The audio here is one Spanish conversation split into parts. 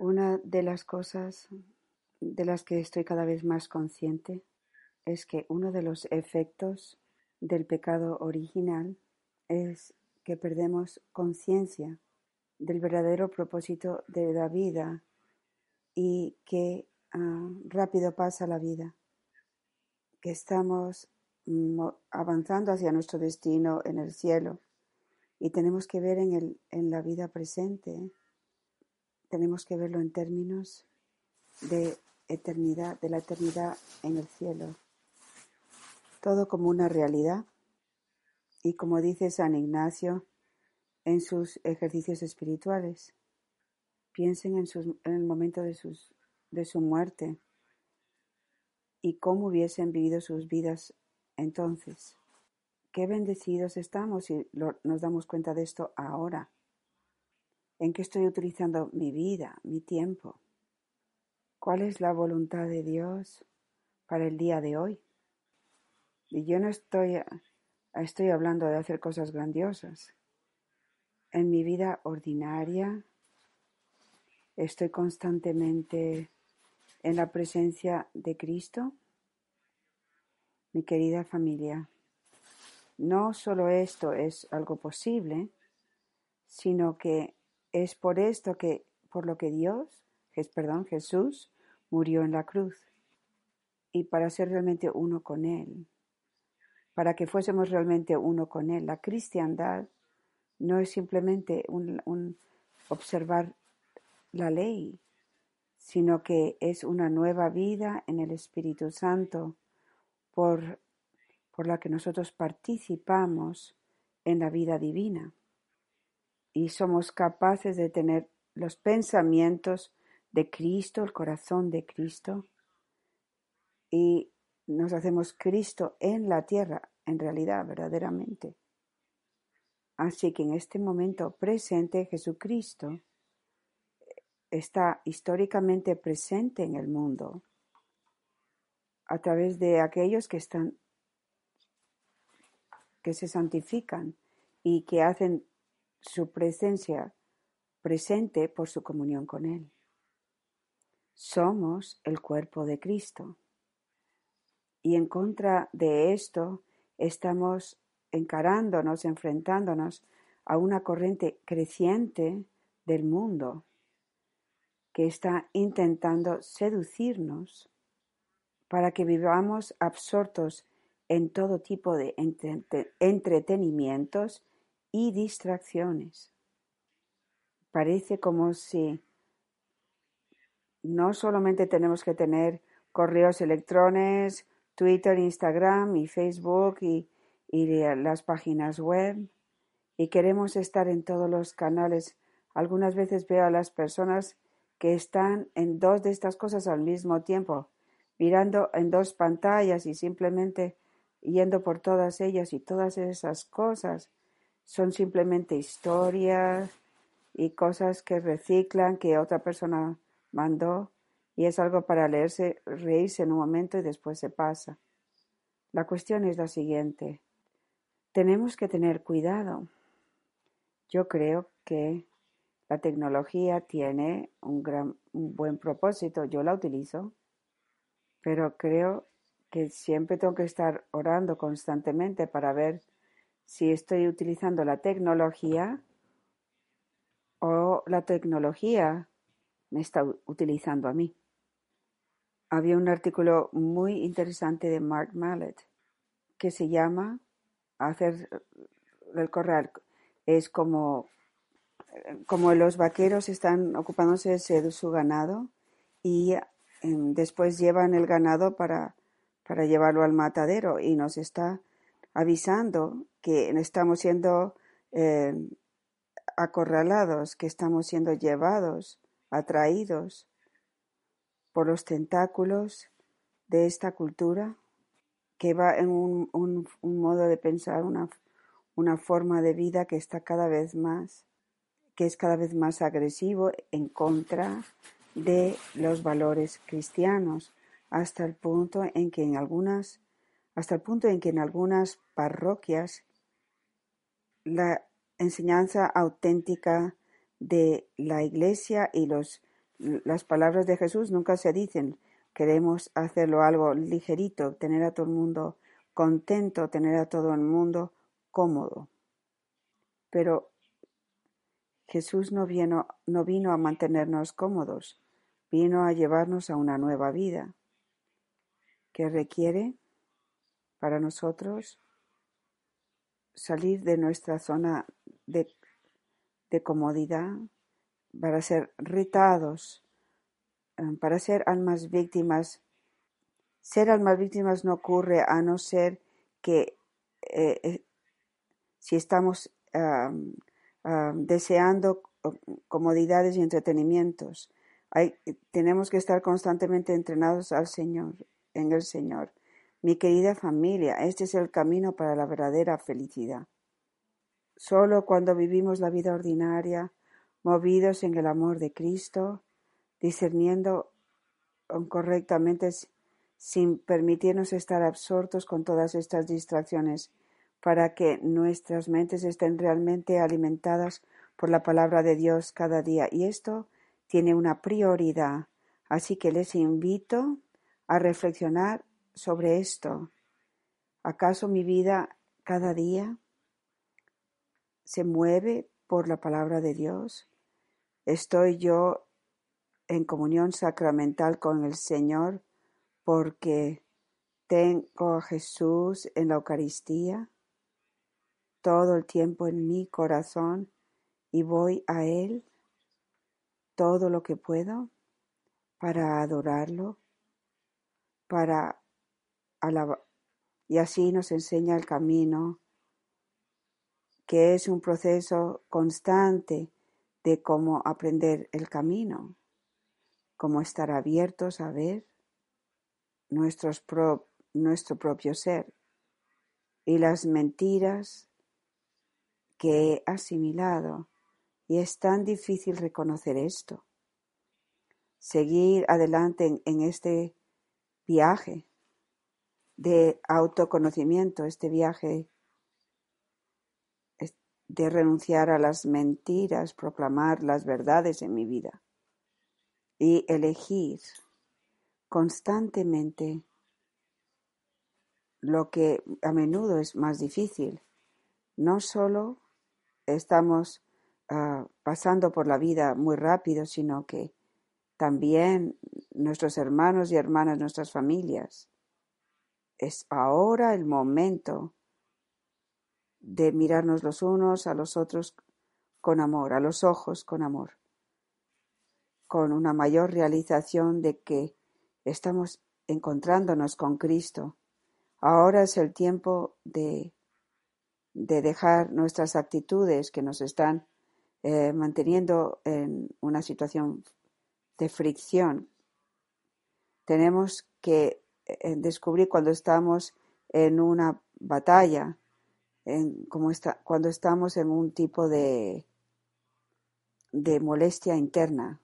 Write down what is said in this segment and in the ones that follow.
Una de las cosas de las que estoy cada vez más consciente es que uno de los efectos del pecado original es que perdemos conciencia del verdadero propósito de la vida y que ah, rápido pasa la vida, que estamos avanzando hacia nuestro destino en el cielo y tenemos que ver en, el, en la vida presente, tenemos que verlo en términos de eternidad, de la eternidad en el cielo. Todo como una realidad. Y como dice San Ignacio en sus ejercicios espirituales, piensen en, en el momento de, sus, de su muerte y cómo hubiesen vivido sus vidas entonces. Qué bendecidos estamos si nos damos cuenta de esto ahora. ¿En qué estoy utilizando mi vida, mi tiempo? ¿Cuál es la voluntad de Dios para el día de hoy? Y yo no estoy, estoy hablando de hacer cosas grandiosas. En mi vida ordinaria estoy constantemente en la presencia de Cristo. Mi querida familia, no solo esto es algo posible, sino que es por esto que, por lo que Dios perdón, Jesús murió en la cruz y para ser realmente uno con Él, para que fuésemos realmente uno con Él. La cristiandad no es simplemente un, observar la ley, sino que es una nueva vida en el Espíritu Santo por, por la que nosotros participamos en la vida divina y somos capaces de tener los pensamientos de Cristo, el corazón de Cristo, y nos hacemos Cristo en la tierra, en realidad, verdaderamente. Así que en este momento presente Jesucristo está históricamente presente en el mundo a través de aquellos que están que se santifican y que hacen su presencia presente por su comunión con Él. Somos el cuerpo de Cristo. Y en contra de esto estamos encarándonos, enfrentándonos a una corriente creciente del mundo que está intentando seducirnos para que vivamos absortos en todo tipo de entretenimientos y distracciones. Parece como si no solamente tenemos que tener correos electrones, Twitter, Instagram y Facebook y, las páginas web y queremos estar en todos los canales. Algunas veces veo a las personas que están en dos de estas cosas al mismo tiempo, mirando en dos pantallas y simplemente yendo por todas ellas y todas esas cosas son simplemente historias y cosas que reciclan que otra persona mandó y es algo para leerse, reírse en un momento y después se pasa. La cuestión es la siguiente. Tenemos que tener cuidado. Yo creo que la tecnología tiene un, gran, un buen propósito. Yo la utilizo, pero creo que siempre tengo que estar orando constantemente para ver si estoy utilizando la tecnología o la tecnología me está utilizando a mí. Había un artículo muy interesante de Mark Mallet que se llama Hacer el corral. Es como, como los vaqueros están ocupándose de su ganado y em, después llevan el ganado para, para llevarlo al matadero y nos está avisando que estamos siendo eh, acorralados, que estamos siendo llevados atraídos por los tentáculos de esta cultura que va en un, modo de pensar, una, una forma de vida que está cada vez más, que es cada vez más agresivo en contra de los valores cristianos, hasta el punto en que en algunas, hasta el punto en que en algunas parroquias la enseñanza auténtica de la Iglesia y los, Las palabras de Jesús nunca se dicen. Queremos hacerlo algo ligerito, tener a todo el mundo contento, tener a todo el mundo cómodo. Pero Jesús no vino, no vino a mantenernos cómodos, vino a llevarnos a una nueva vida que requiere para nosotros salir de nuestra zona de, de comodidad para ser retados, eh, para ser almas víctimas. Ser almas víctimas no ocurre a no ser que eh, eh, si estamos deseando comodidades y entretenimientos, hay, tenemos que estar constantemente entrenados al Señor, en el Señor. Mi querida familia, este es el camino para la verdadera felicidad. Solo cuando vivimos la vida ordinaria, movidos en el amor de Cristo, discerniendo correctamente sin permitirnos estar absortos con todas estas distracciones, para que nuestras mentes estén realmente alimentadas por la palabra de Dios cada día. Y esto tiene una prioridad. Así que les invito a reflexionar sobre esto. ¿Acaso mi vida cada día se mueve por la palabra de Dios? ¿Estoy yo en comunión sacramental con el Señor porque tengo a Jesús en la Eucaristía todo el tiempo en mi corazón y voy a Él todo lo que puedo para adorarlo, para. Y así nos enseña el camino, que es un proceso constante de cómo aprender el camino, cómo estar abiertos a ver nuestro propio ser y las mentiras que he asimilado y es tan difícil reconocer esto. Seguir adelante en, este viaje de autoconocimiento, este viaje de renunciar a las mentiras, proclamar las verdades en mi vida y elegir constantemente lo que a menudo es más difícil, no solo estamos ah, pasando por la vida muy rápido, sino que también nuestros hermanos y hermanas, nuestras familias. Es ahora el momento de mirarnos los unos a los otros con amor, a los ojos con amor, con una mayor realización de que estamos encontrándonos con Cristo. Ahora es el tiempo de de dejar nuestras actitudes que nos están eh, manteniendo en una situación de fricción. Tenemos que descubrir cuando estamos en una batalla, en, como está, cuando estamos en un tipo de, molestia interna.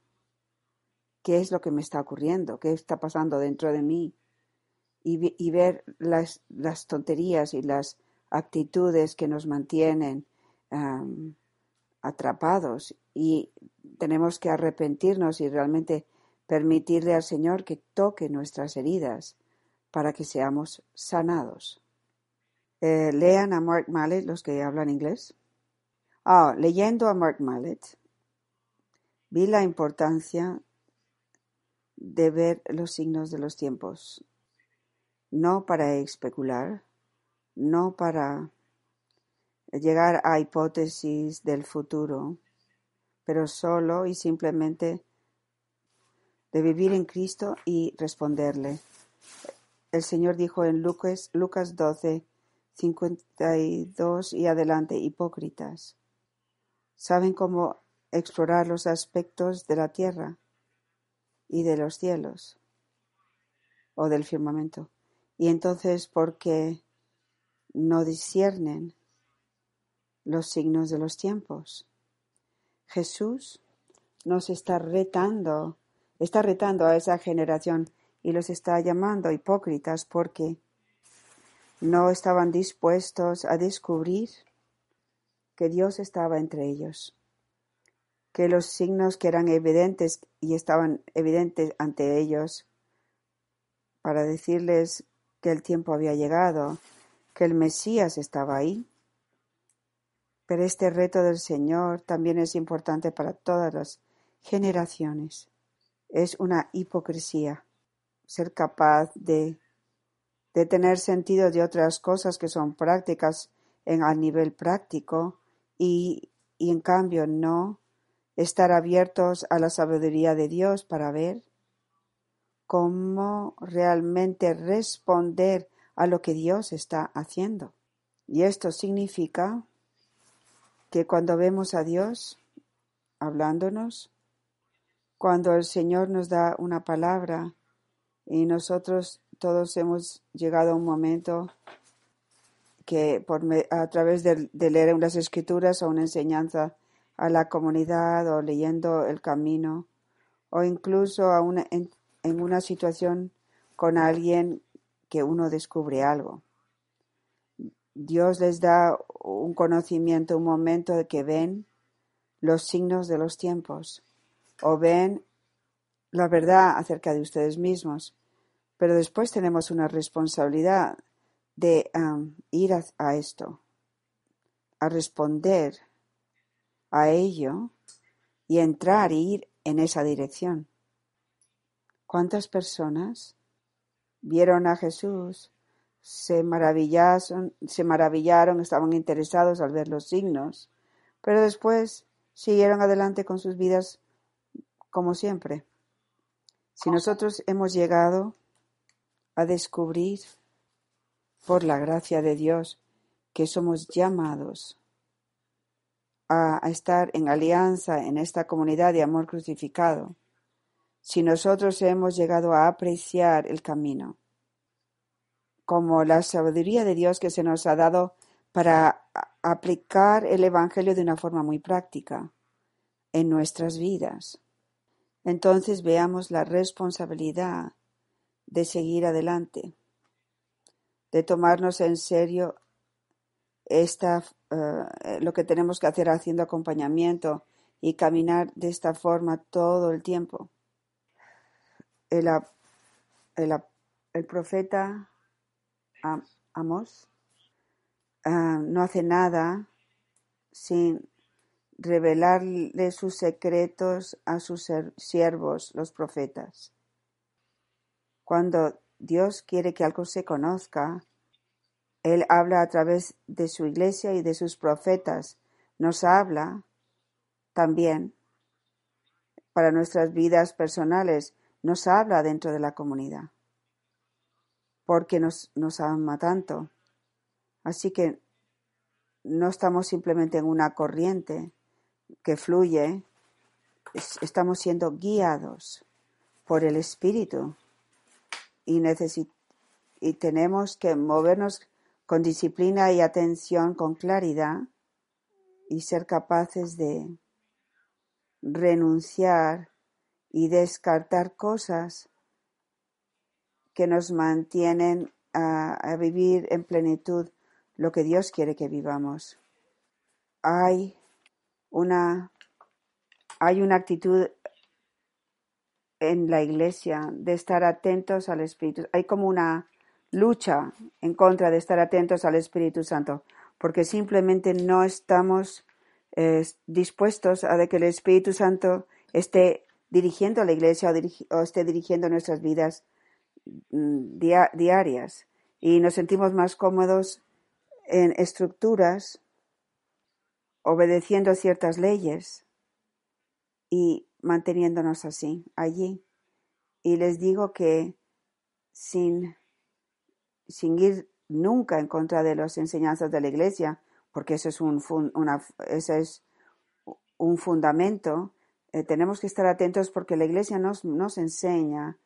¿Qué es lo que me está ocurriendo? ¿Qué está pasando dentro de mí? Y, y ver las, las tonterías y las actitudes que nos mantienen atrapados y tenemos que arrepentirnos y realmente permitirle al Señor que toque nuestras heridas para que seamos sanados. Eh, lean a Mark Mallet los que hablan inglés. Ah, leyendo a Mark Mallet, vi la importancia de ver los signos de los tiempos, no para especular, no para llegar a hipótesis del futuro, pero solo y simplemente de vivir en Cristo y responderle. El Señor dijo en Lucas, Lucas 12, 52 y adelante, hipócritas, ¿saben cómo explorar los aspectos de la tierra y de los cielos o del firmamento? Y entonces, ¿por qué no disciernen los signos de los tiempos. Jesús nos está retando, está retando a esa generación y los está llamando hipócritas porque no estaban dispuestos a descubrir que Dios estaba entre ellos, que los signos que eran evidentes y estaban evidentes ante ellos para decirles que el tiempo había llegado, que el Mesías estaba ahí. Pero este reto del Señor también es importante para todas las generaciones. Es una hipocresía ser capaz de, de tener sentido de otras cosas que son prácticas en, a nivel práctico y, y en cambio no estar abiertos a la sabiduría de Dios para ver cómo realmente responder a lo que Dios está haciendo. Y esto significa que cuando vemos a Dios hablándonos, cuando el Señor nos da una palabra y nosotros todos hemos llegado a un momento que por, a través de, leer unas escrituras o una enseñanza a la comunidad o leyendo el camino o incluso a una, en, una situación con alguien que uno descubre algo. Dios les da un conocimiento, un momento de que ven los signos de los tiempos o ven la verdad acerca de ustedes mismos. Pero después tenemos una responsabilidad de ir a, esto, a responder a ello y entrar e ir en esa dirección. ¿Cuántas personas vieron a Jesús, se maravillaron, se maravillaron, estaban interesados al ver los signos, pero después siguieron adelante con sus vidas como siempre. Si nosotros hemos llegado a descubrir por la gracia de Dios que somos llamados a, estar en alianza en esta comunidad de amor crucificado, si nosotros hemos llegado a apreciar el camino, como la sabiduría de Dios que se nos ha dado para aplicar el Evangelio de una forma muy práctica en nuestras vidas entonces veamos la responsabilidad de seguir adelante, de tomarnos en serio esta, eh, lo que tenemos que hacer haciendo acompañamiento y caminar de esta forma todo el tiempo. El, profeta Amos ah, no hace nada sin revelarle sus secretos a sus siervos, los profetas. Cuando Dios quiere que algo se conozca, Él habla a través de su iglesia y de sus profetas. Nos habla también para nuestras vidas personales, nos habla dentro de la comunidad, porque nos, ama tanto. Así que no estamos simplemente en una corriente, que fluye, estamos siendo guiados por el Espíritu y, y tenemos que movernos con disciplina y atención, con claridad y ser capaces de renunciar y descartar cosas que nos mantienen a, vivir en plenitud lo que Dios quiere que vivamos. Hay una, hay una actitud en la iglesia de estar atentos al Espíritu. Hay como una lucha en contra de estar atentos al Espíritu Santo, porque simplemente no estamos eh, dispuestos a de que el Espíritu Santo esté dirigiendo la iglesia o, esté dirigiendo nuestras vidas mm, diarias. Y nos sentimos más cómodos en estructuras obedeciendo ciertas leyes y manteniéndonos así, allí. Y les digo que sin, sin ir nunca en contra de las enseñanzas de la Iglesia, porque eso es un, una, ese es un fundamento, eh, tenemos que estar atentos porque la Iglesia nos, nos enseña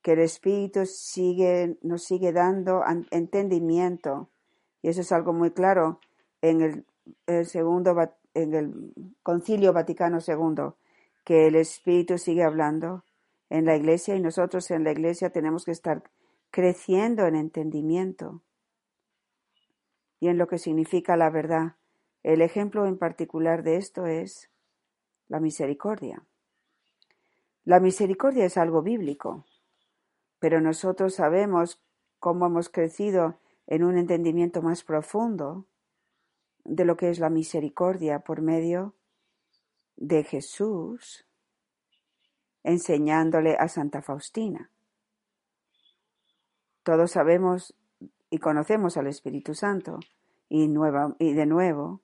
que el Espíritu sigue, nos sigue dando entendimiento. Y eso es algo muy claro en el el segundo en el Concilio Vaticano II, que el Espíritu sigue hablando en la Iglesia y nosotros en la Iglesia tenemos que estar creciendo en entendimiento y en lo que significa la verdad. El ejemplo en particular de esto es la misericordia. La misericordia es algo bíblico, pero nosotros sabemos cómo hemos crecido en un entendimiento más profundo de lo que es la misericordia por medio de Jesús enseñándole a Santa Faustina. Todos sabemos y conocemos al Espíritu Santo y, y de nuevo,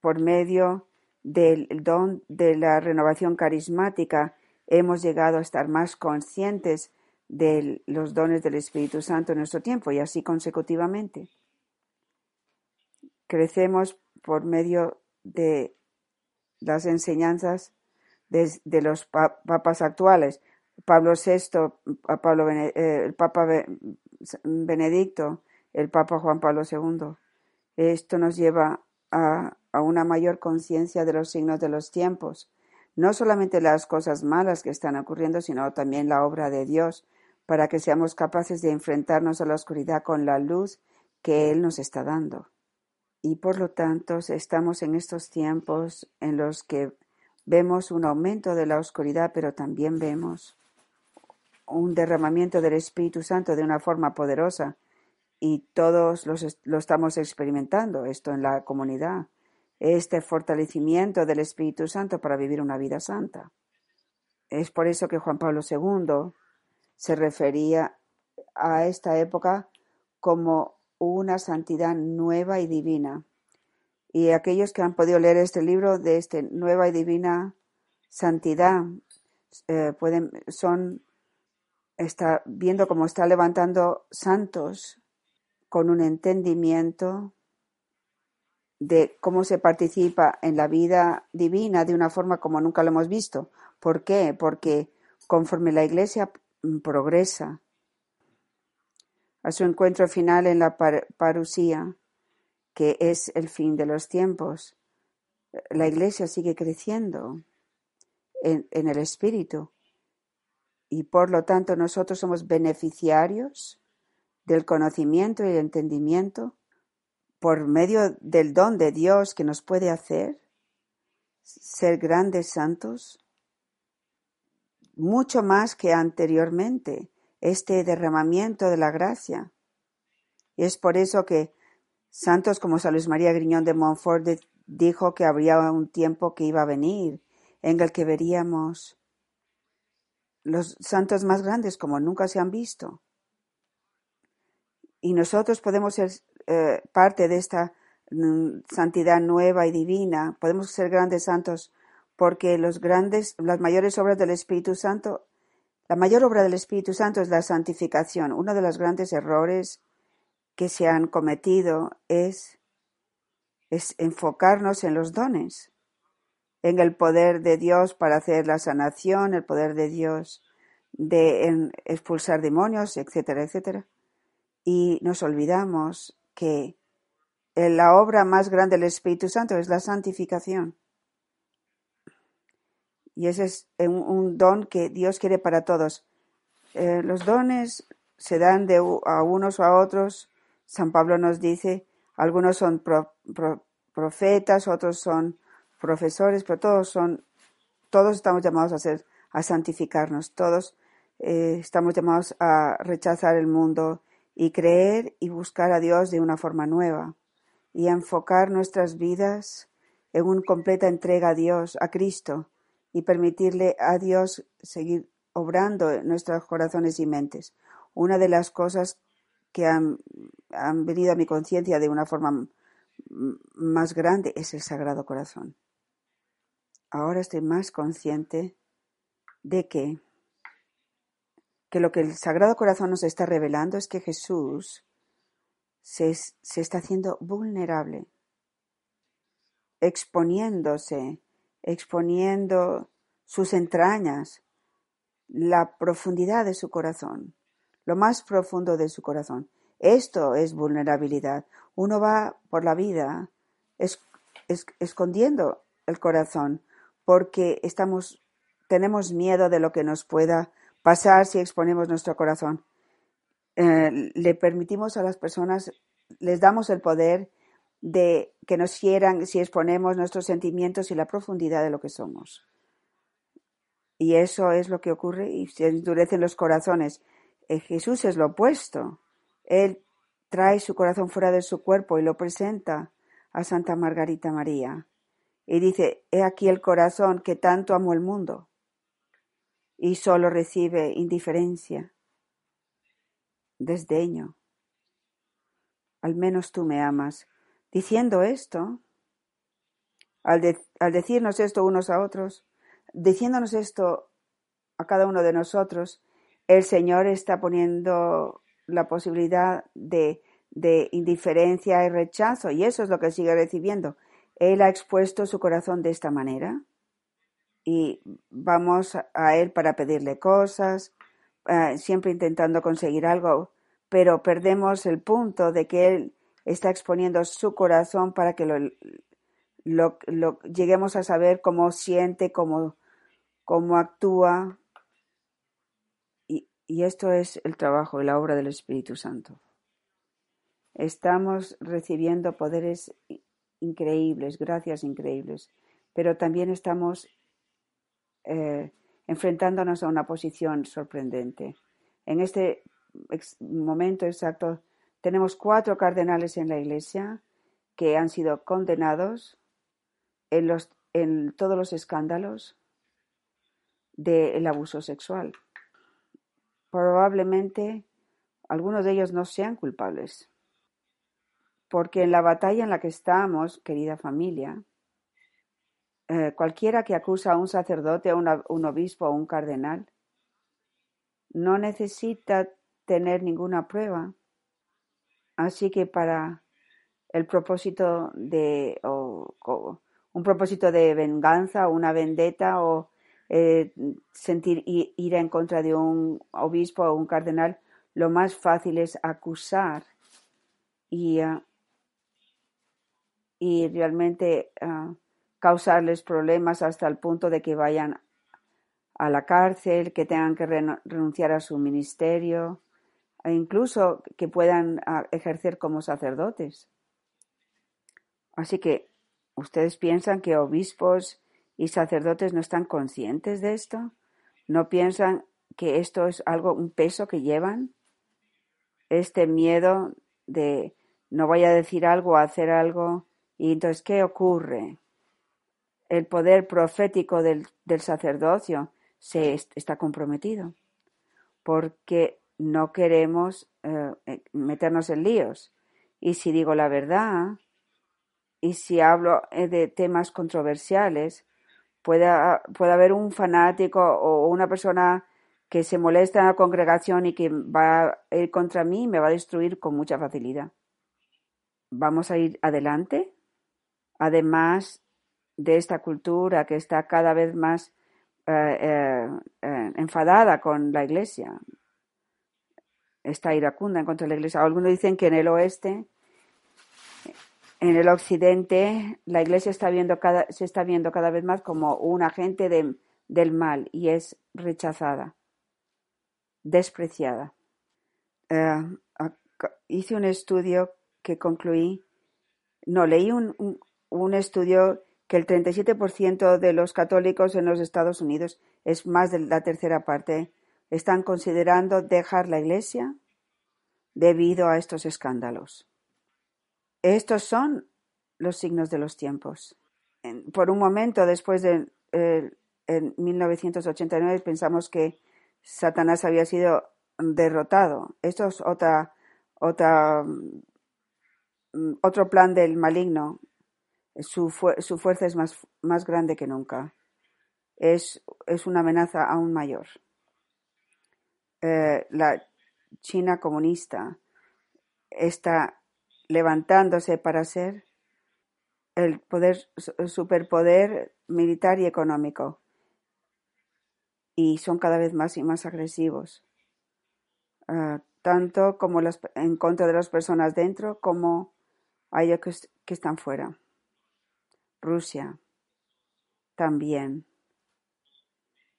por medio del don de la renovación carismática, hemos llegado a estar más conscientes de los dones del Espíritu Santo en nuestro tiempo y así consecutivamente. Crecemos por medio de las enseñanzas de, los papas actuales, Pablo VI, Pablo, eh, el Papa Benedicto, el Papa Juan Pablo II. Esto nos lleva a, a una mayor conciencia de los signos de los tiempos, no solamente las cosas malas que están ocurriendo, sino también la obra de Dios, para que seamos capaces de enfrentarnos a la oscuridad con la luz que Él nos está dando. Y por lo tanto estamos en estos tiempos en los que vemos un aumento de la oscuridad, pero también vemos un derramamiento del Espíritu Santo de una forma poderosa y todos los, lo estamos experimentando, esto en la comunidad, este fortalecimiento del Espíritu Santo para vivir una vida santa. Es por eso que Juan Pablo II se refería a esta época como una santidad nueva y divina. Y aquellos que han podido leer este libro de esta nueva y divina santidad eh, pueden, son está viendo cómo está levantando santos con un entendimiento de cómo se participa en la vida divina de una forma como nunca lo hemos visto. ¿Por qué? Porque conforme la Iglesia progresa a su encuentro final en la parusía, que es el fin de los tiempos, la Iglesia sigue creciendo en, en el Espíritu y por lo tanto nosotros somos beneficiarios del conocimiento y el entendimiento por medio del don de Dios que nos puede hacer ser grandes santos, mucho más que anteriormente, este derramamiento de la gracia. Es por eso que santos como San Luis María Griñón de Montfort dijo que habría un tiempo que iba a venir en el que veríamos los santos más grandes como nunca se han visto. Y nosotros podemos ser eh, parte de esta mm, santidad nueva y divina, podemos ser grandes santos porque los grandes, las mayores obras del Espíritu Santo, la mayor obra del Espíritu Santo es la santificación. Uno de los grandes errores que se han cometido es, es enfocarnos en los dones en el poder de Dios para hacer la sanación, el poder de Dios de expulsar demonios, etcétera, etcétera. Y nos olvidamos que la obra más grande del Espíritu Santo es la santificación. Y ese es un, don que Dios quiere para todos. Eh, los dones se dan de a unos o a otros. San Pablo nos dice, algunos son profetas, otros son profesores, pero todos son, todos estamos llamados a ser, a santificarnos, todos eh, estamos llamados a rechazar el mundo y creer y buscar a Dios de una forma nueva y enfocar nuestras vidas en una completa entrega a Dios, a Cristo, y permitirle a Dios seguir obrando en nuestros corazones y mentes. Una de las cosas que han venido a mi conciencia de una forma más grande es el Sagrado Corazón ahora estoy más consciente de que, que lo que el Sagrado Corazón nos está revelando es que Jesús se, se está haciendo vulnerable, exponiéndose, exponiendo sus entrañas, la profundidad de su corazón, lo más profundo de su corazón. Esto es vulnerabilidad. Uno va por la vida escondiendo el corazón, porque estamos, tenemos miedo de lo que nos pueda pasar si exponemos nuestro corazón. Eh, le permitimos a las personas, les damos el poder de que nos hieran si exponemos nuestros sentimientos y la profundidad de lo que somos. Y eso es lo que ocurre y se endurecen los corazones. Eh, Jesús es lo opuesto. Él trae su corazón fuera de su cuerpo y lo presenta a Santa Margarita María. Y dice, he aquí el corazón que tanto amó el mundo y solo recibe indiferencia, desdeño. Al menos tú me amas. Diciendo esto, al, decirnos esto unos a otros, diciéndonos esto a cada uno de nosotros, el Señor está poniendo la posibilidad de, de indiferencia y rechazo, y eso es lo que sigue recibiendo. Él ha expuesto su corazón de esta manera y vamos a Él para pedirle cosas, eh, siempre intentando conseguir algo, pero perdemos el punto de que Él está exponiendo su corazón para que lo, lo, lleguemos a saber cómo siente, cómo, cómo actúa. Y, y esto es el trabajo y la obra del Espíritu Santo. Estamos recibiendo poderes increíbles, gracias increíbles, pero también estamos eh, enfrentándonos a una posición sorprendente. En este momento exacto tenemos cuatro cardenales en la Iglesia que han sido condenados en, los, en todos los escándalos del abuso sexual. Probablemente algunos de ellos no sean culpables, porque en la batalla en la que estamos, querida familia, eh, cualquiera que acusa a un sacerdote, a un obispo o un cardenal, no necesita tener ninguna prueba. Así que para el propósito de un propósito de venganza o una vendetta o eh, sentir ir en contra de un obispo o un cardenal, lo más fácil es acusar y, ah, y realmente ah, causarles problemas hasta el punto de que vayan a la cárcel, que tengan que renunciar a su ministerio e incluso que puedan ah, ejercer como sacerdotes. Así que, ¿ustedes piensan que obispos y sacerdotes no están conscientes de esto? ¿No piensan que esto es algo, un peso que llevan? Este miedo de no voy a decir algo hacer algo. Y entonces, ¿qué ocurre? el poder profético del, sacerdocio se está comprometido, porque no queremos eh, eh, meternos en líos. Y si digo la verdad, y si hablo eh, de temas controversiales, puede, puede haber un fanático o una persona que se molesta en la congregación y que va a ir contra mí y me va a destruir con mucha facilidad. Vamos a ir adelante. Además, de esta cultura que está cada vez más enfadada con la Iglesia, está iracunda en contra de la Iglesia. Algunos dicen que en el oeste, en el occidente, la Iglesia está viendo cada, se está viendo cada vez más como un agente del mal y es rechazada, despreciada. hice un estudio que concluí, no, leí un, un estudio que el 37% de los católicos en los Estados Unidos, es más de la tercera parte, están considerando dejar la Iglesia debido a estos escándalos. Estos son los signos de los tiempos. Por un momento, después de en 1989, pensamos que Satanás había sido derrotado. Esto es otra, otra, mm, otro plan del maligno su, su fuerza es más, más, grande que nunca. Es, es una amenaza aún mayor. Eh, la China comunista está levantándose para ser el poder, superpoder militar y económico. Y son cada vez más y más agresivos. Eh, tanto como las, en contra de las personas dentro como a ellos que están fuera. Rusia también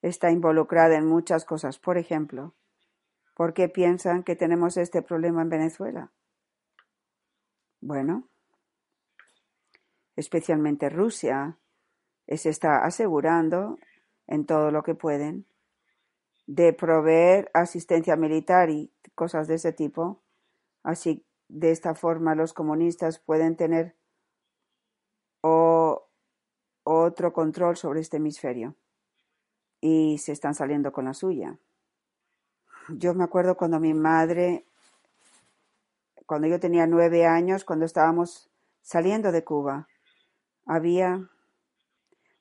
está involucrada en muchas cosas. Por ejemplo, ¿por qué piensan que tenemos este problema en Venezuela? Bueno, especialmente Rusia, se está asegurando en todo lo que pueden de proveer asistencia militar y cosas de ese tipo. Así, de esta forma, los comunistas pueden tener otro control sobre este hemisferio y se están saliendo con la suya. Yo me acuerdo cuando mi madre, cuando yo tenía nueve años, cuando estábamos saliendo de Cuba, había,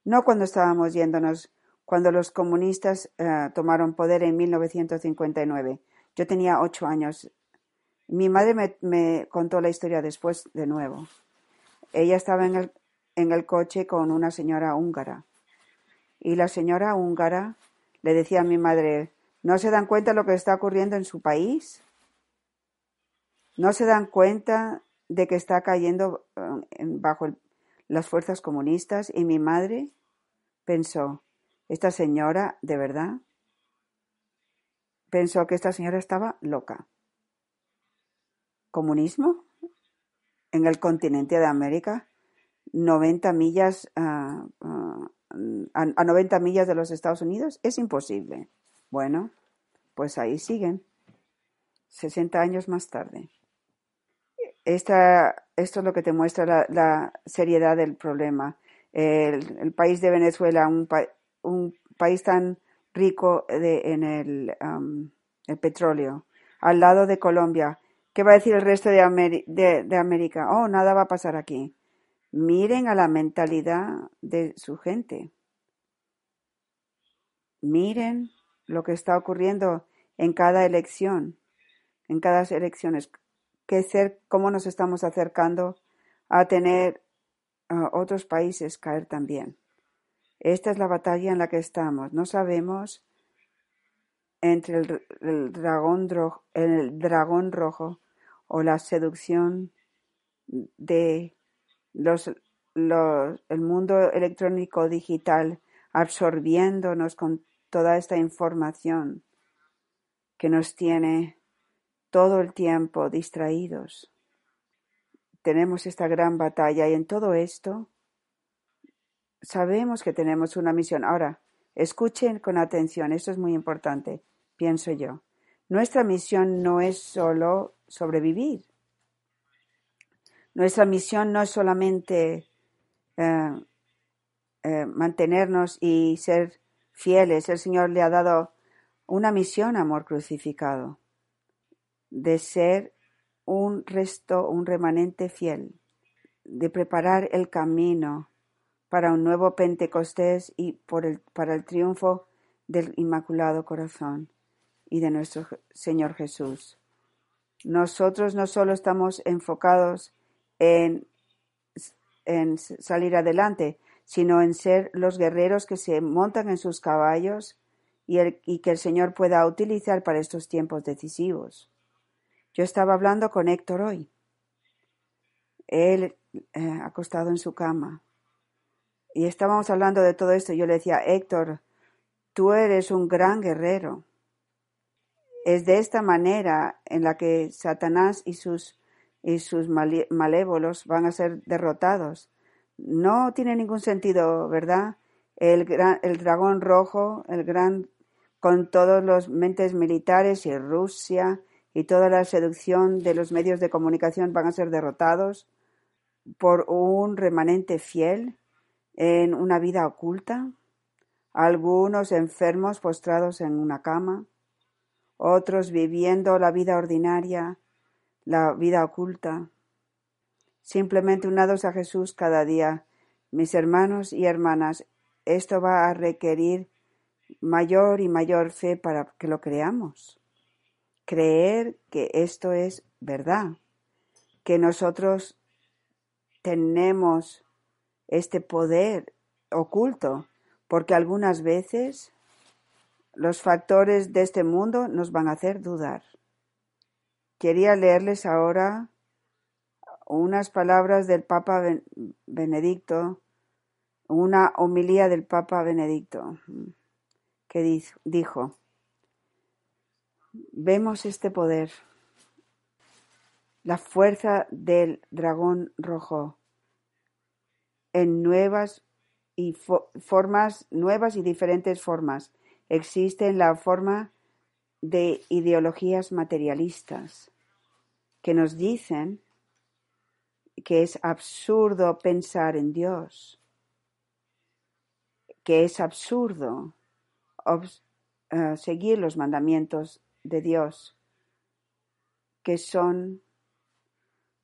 no cuando estábamos yéndonos, cuando los comunistas eh, tomaron poder en 1959. Yo tenía ocho años. Mi madre me, me, contó la historia después de nuevo. Ella estaba en el, en el coche con una señora húngara. Y la señora húngara le decía a mi madre, ¿no se dan cuenta de lo que está ocurriendo en su país? ¿No se dan cuenta de que está cayendo eh, bajo las fuerzas comunistas? Y mi madre pensó, ¿esta señora de verdad? Pensó que esta señora estaba loca. ¿Comunismo? ¿En el continente de América? 90 millas uh, uh, a, 90 millas de los Estados Unidos? Es imposible. Bueno, pues ahí siguen, 60 años más tarde. Esta, esto es lo que te muestra la, seriedad del problema. El, país de Venezuela, un, un país tan rico en el, um, el, petróleo, al lado de Colombia. ¿Qué va a decir el resto de, de América? Oh, nada va a pasar aquí. Miren a la mentalidad de su gente. Miren lo que está ocurriendo en cada elección, en cada elección, que ser, cómo nos estamos acercando a tener a otros países caer también. Esta es la batalla en la que estamos. No sabemos entre el, dragón, el dragón rojo o la seducción de los, los, el mundo electrónico digital absorbiéndonos con toda esta información que nos tiene todo el tiempo distraídos. Tenemos esta gran batalla y en todo esto sabemos que tenemos una misión. Ahora, escuchen con atención, esto es muy importante, pienso yo. Nuestra misión no es solo sobrevivir. Nuestra misión no es solamente eh, eh, mantenernos y ser fieles. El Señor le ha dado una misión, amor crucificado, de ser un resto, un remanente fiel, de preparar el camino para un nuevo Pentecostés y por el, para el triunfo del Inmaculado Corazón y de nuestro Señor Jesús. Nosotros no solo estamos enfocados en, en salir adelante, sino en ser los guerreros que se montan en sus caballos y, que el Señor pueda utilizar para estos tiempos decisivos. Yo estaba hablando con Héctor hoy. Él eh, acostado en su cama. Y estábamos hablando de todo esto. Yo le decía, Héctor, tú eres un gran guerrero. Es de esta manera en la que Satanás y sus y sus malévolos van a ser derrotados. No tiene ningún sentido, ¿verdad? El, gran, el dragón rojo, el gran, con todos los mentes militares y Rusia y toda la seducción de los medios de comunicación van a ser derrotados por un remanente fiel en una vida oculta, algunos enfermos postrados en una cama, otros viviendo la vida ordinaria la vida oculta. Simplemente unados a Jesús cada día, mis hermanos y hermanas, esto va a requerir mayor y mayor fe para que lo creamos. Creer que esto es verdad, que nosotros tenemos este poder oculto, porque algunas veces los factores de este mundo nos van a hacer dudar. Quería leerles ahora unas palabras del Papa Benedicto, una homilía del Papa Benedicto, que dijo, vemos este poder, la fuerza del dragón rojo, en nuevas y formas, nuevas y diferentes formas. Existe la forma de ideologías materialistas que nos dicen que es absurdo pensar en Dios, que es absurdo eh, seguir los mandamientos de Dios, que son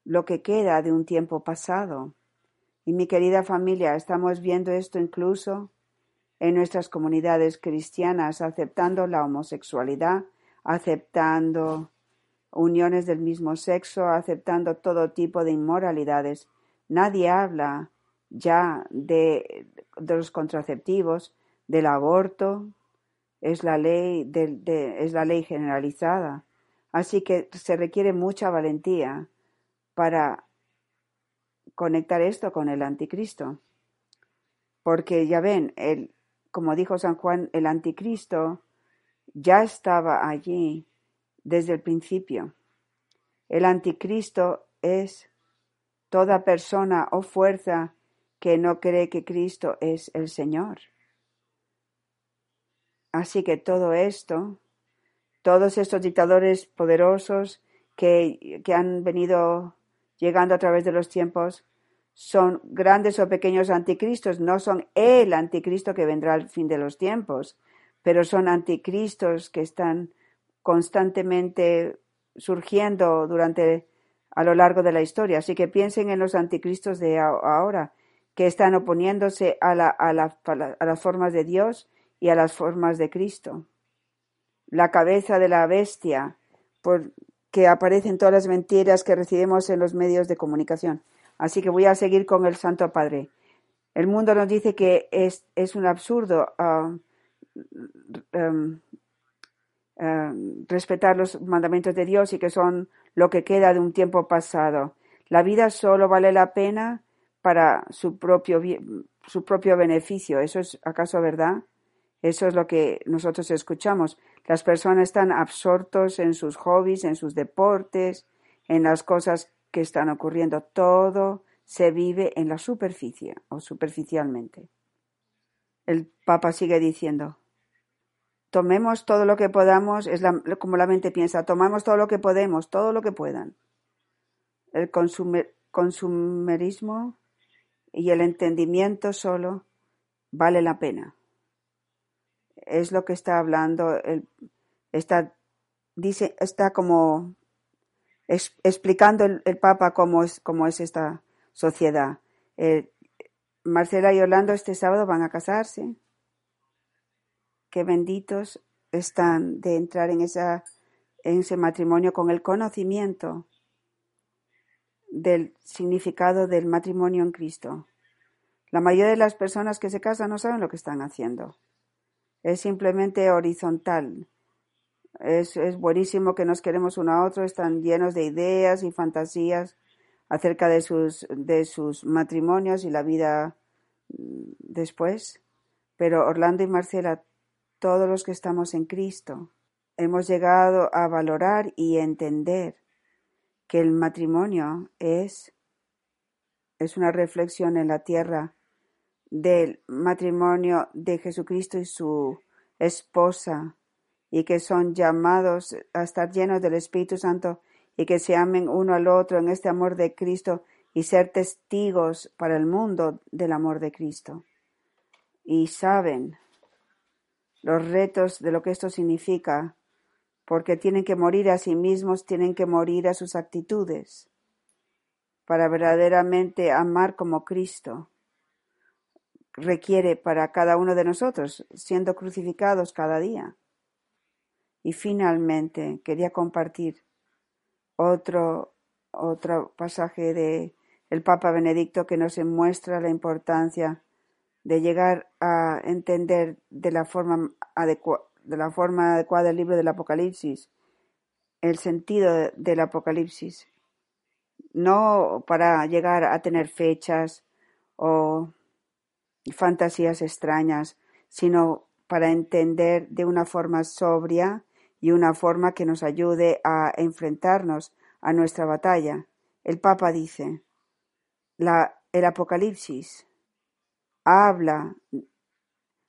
lo que queda de un tiempo pasado. Y mi querida familia, estamos viendo esto incluso en nuestras comunidades cristianas, aceptando la homosexualidad, aceptando uniones del mismo sexo, aceptando todo tipo de inmoralidades. Nadie habla ya de, los contraceptivos, del aborto, es la ley, es la ley generalizada. Así que se requiere mucha valentía para conectar esto con el anticristo. Porque ya ven, el, como dijo San Juan, el anticristo ya estaba allí desde el principio. El anticristo es toda persona o fuerza que no cree que Cristo es el Señor. Así que todo esto, todos estos dictadores poderosos que, que han venido llegando a través de los tiempos, son grandes o pequeños anticristos, no son el anticristo que vendrá al fin de los tiempos, pero son anticristos que están constantemente surgiendo durante a lo largo de la historia. Así que piensen en los anticristos de ahora, que están oponiéndose a, la, a, a las formas de Dios y a las formas de Cristo. La cabeza de la bestia, por, que aparecen todas las mentiras que recibimos en los medios de comunicación. Así que voy a seguir con el Santo Padre. El mundo nos dice que es, un absurdo ah, um, um, respetar los mandamientos de Dios y que son lo que queda de un tiempo pasado. La vida solo vale la pena para su propio, su propio beneficio. ¿Eso es acaso verdad? Eso es lo que nosotros escuchamos. Las personas están absortos en sus hobbies, en sus deportes, en las cosas que están ocurriendo. Todo se vive en la superficie o superficialmente. El Papa sigue diciendo, tomemos todo lo que podamos, es como la mente piensa, tomamos todo lo que podemos, todo lo que puedan. El consumerismo y el entendimiento solo vale la pena es lo que está hablando, el, está, dice, está como explicando el, Papa cómo es, cómo es esta sociedad. Eh, Marcela y Orlando este sábado van a casarse. Qué benditos están de entrar en, ese matrimonio con el conocimiento del significado del matrimonio en Cristo. La mayoría de las personas que se casan no saben lo que están haciendo es simplemente horizontal. Es, es buenísimo que nos queremos uno a otro, están llenos de ideas y fantasías acerca de sus, de sus matrimonios y la vida mm, después. Pero Orlando y Marcela, todos los que estamos en Cristo, hemos llegado a valorar y entender que el matrimonio es, es una reflexión en la tierra del matrimonio de Jesucristo y su esposa, y que son llamados a estar llenos del Espíritu Santo y que se amen uno al otro en este amor de Cristo y ser testigos para el mundo del amor de Cristo. Y saben los retos de lo que esto significa, porque tienen que morir a sí mismos, tienen que morir a sus actitudes, para verdaderamente amar como Cristo requiere para cada uno de nosotros, siendo crucificados cada día. Y finalmente quería compartir otro, otro pasaje de el Papa Benedicto que nos muestra la importancia de llegar a entender de la forma, de la forma adecuada el libro del Apocalipsis, el sentido del Apocalipsis, no para llegar a tener fechas o fantasías extrañas, sino para entender de una forma sobria y una forma que nos ayude a enfrentarnos a nuestra batalla. El Papa dice, la, el Apocalipsis habla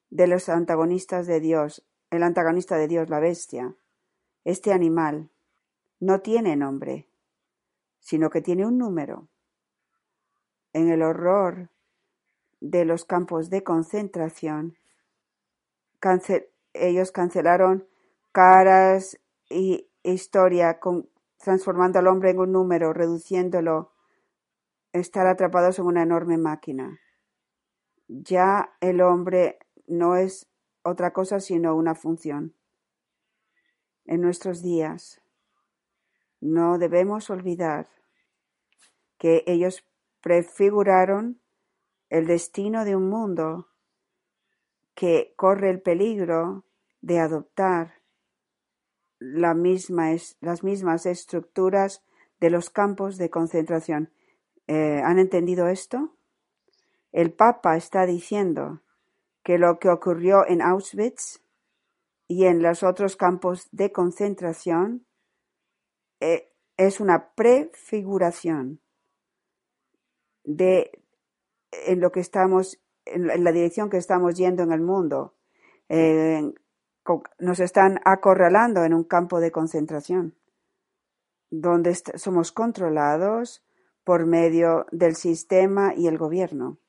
de los antagonistas de Dios, el antagonista de Dios, la bestia. Este animal no tiene nombre, sino que tiene un número. En el horror de los campos de concentración, ellos cancelaron caras y historia, transformando al hombre en un número, reduciéndolo, estar atrapados en una enorme máquina. Ya el hombre no es otra cosa sino una función. En nuestros días no debemos olvidar que ellos prefiguraron el destino de un mundo que corre el peligro de adoptar las mismas estructuras de los campos de concentración. Eh, ¿Han entendido esto? El Papa está diciendo que lo que ocurrió en Auschwitz y en los otros campos de concentración eh, es una prefiguración de en lo que estamos, en la dirección que estamos yendo en el mundo. Eh, nos están acorralando en un campo de concentración, donde somos controlados por medio del sistema y el gobierno.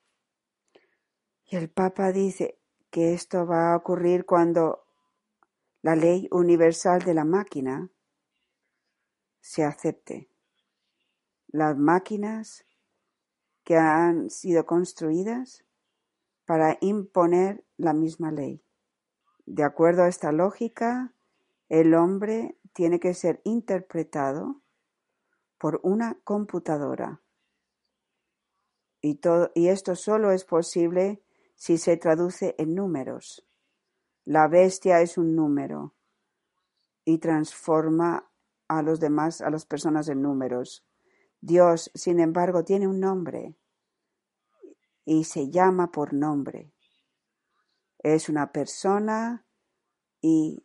Y el Papa dice que esto va a ocurrir cuando la ley universal de la máquina se acepte. Las máquinas que han sido construidas para imponer la misma ley. De acuerdo a esta lógica, el hombre tiene que ser interpretado por una computadora. Y, todo, y esto solo es posible si se traduce en números. La bestia es un número y transforma a los demás, a las personas en números. Dios, sin embargo, tiene un nombre y se llama por nombre es una persona y,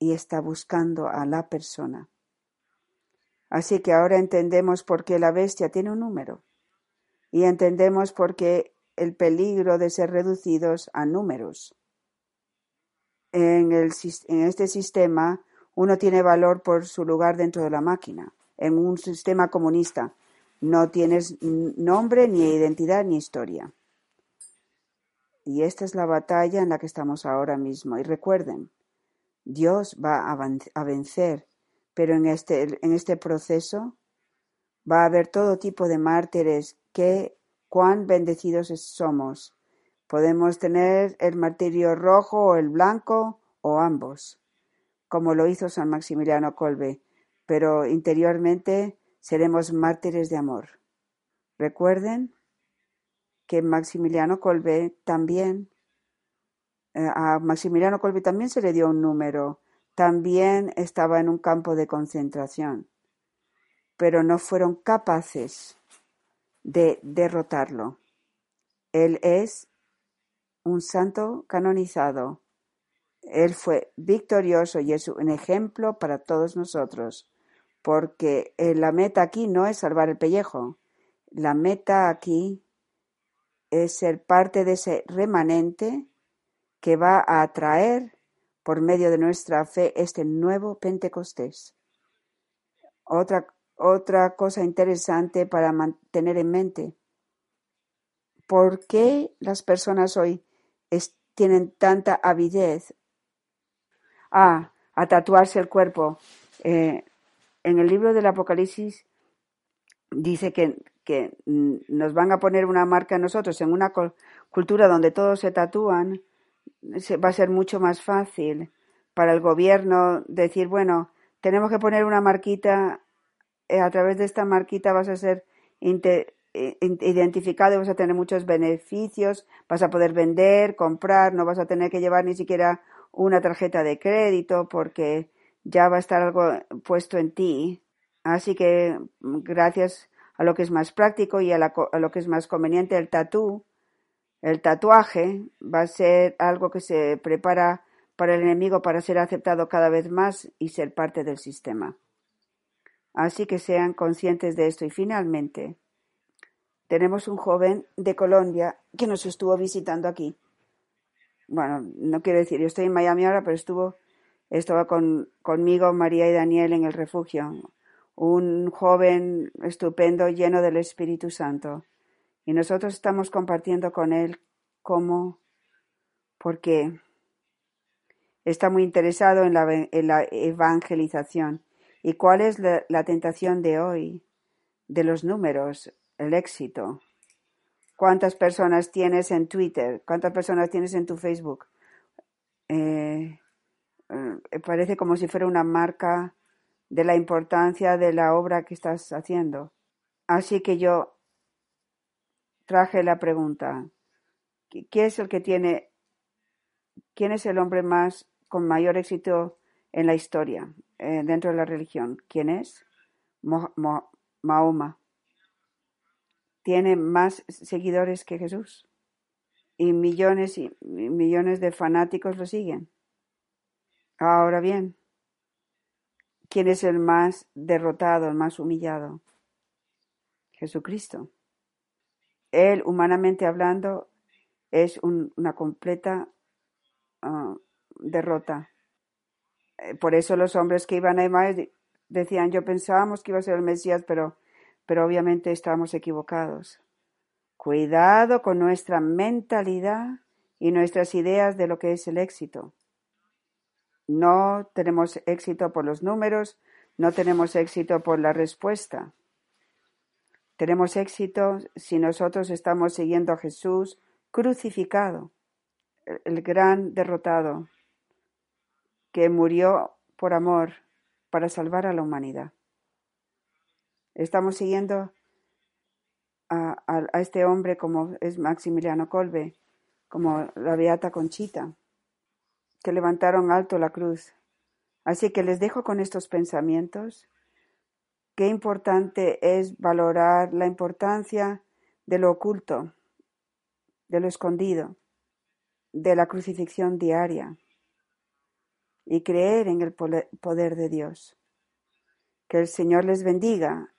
está buscando a la persona. Así que ahora entendemos por qué la bestia tiene un número y entendemos por qué el peligro de ser reducidos a números. En, el, en este sistema uno tiene valor por su lugar dentro de la máquina. En un sistema comunista no tienes nombre, ni identidad, ni historia. Y esta es la batalla en la que estamos ahora mismo. Y recuerden, Dios va a vencer, pero en este, en este proceso va a haber todo tipo de mártires que cuán bendecidos somos. Podemos tener el martirio rojo o el blanco o ambos, como lo hizo San Maximiliano Colbe, pero interiormente seremos mártires de amor. Recuerden que Maximiliano Colbe también, eh, a Maximiliano Colbe también se le dio un número, también estaba en un campo de concentración, pero no fueron capaces de derrotarlo. Él es un santo canonizado. Él fue victorioso y es un ejemplo para todos nosotros, porque eh, la meta aquí no es salvar el pellejo, la meta aquí es ser parte de ese remanente que va a atraer por medio de nuestra fe este nuevo Pentecostés. Otra, otra cosa interesante para mantener en mente. ¿Por qué las personas hoy tienen tanta avidez a, a tatuarse el cuerpo? Eh, en el libro del Apocalipsis dice que que nos van a poner una marca a nosotros en una cultura donde todos se tatúan, va a ser mucho más fácil para el gobierno decir, bueno, tenemos que poner una marquita, a través de esta marquita vas a ser eh, identificado vas a tener muchos beneficios, vas a poder vender, comprar, no vas a tener que llevar ni siquiera una tarjeta de crédito porque ya va a estar algo puesto en ti. Así que mm, gracias a lo que es más práctico y a, lo que es más conveniente, el tatú, el tatuaje va a ser algo que se prepara para el enemigo para ser aceptado cada vez más y ser parte del sistema. Así que sean conscientes de esto y finalmente, Tenemos un joven de Colombia que nos estuvo visitando aquí. Bueno, no quiero decir, yo estoy en Miami ahora, pero estuvo, estaba con, conmigo María y Daniel en el refugio. Un joven estupendo, lleno del Espíritu Santo. Y nosotros estamos compartiendo con él cómo, porque está muy interesado en la, en la evangelización. ¿Y cuál es la, tentación de hoy? De los números, el éxito. ¿Cuántas personas tienes en Twitter? ¿Cuántas personas tienes en tu Facebook? Eh, eh, parece como si fuera una marca de la importancia de la obra que estás haciendo. Así que yo traje la pregunta, ¿quién es el que tiene, quién es el hombre más con mayor éxito en la historia eh, dentro de la religión? ¿Quién es? Mahoma. Tiene más seguidores que Jesús y millones y millones de fanáticos lo siguen. Ahora bien, ¿quién es el más derrotado, el más humillado? Jesucristo. Él, humanamente hablando, es una completa ah, derrota. Eh, por eso los hombres que iban a Emmaus decían, yo pensábamos que iba a ser el Mesías, pero, pero obviamente estábamos equivocados. Cuidado con nuestra mentalidad y nuestras ideas de lo que es el éxito. No tenemos éxito por los números, no tenemos éxito por la respuesta. Tenemos éxito si nosotros estamos siguiendo a Jesús crucificado, el gran derrotado, que murió por amor para salvar a la humanidad. Estamos siguiendo a, este hombre como es Maximiliano Colbe, como la Beata Conchita, que levantaron alto la cruz. Así que les dejo con estos pensamientos Qué importante es valorar la importancia de lo oculto, de lo escondido, de la crucifixión diaria y creer en el poder de Dios. Que el Señor les bendiga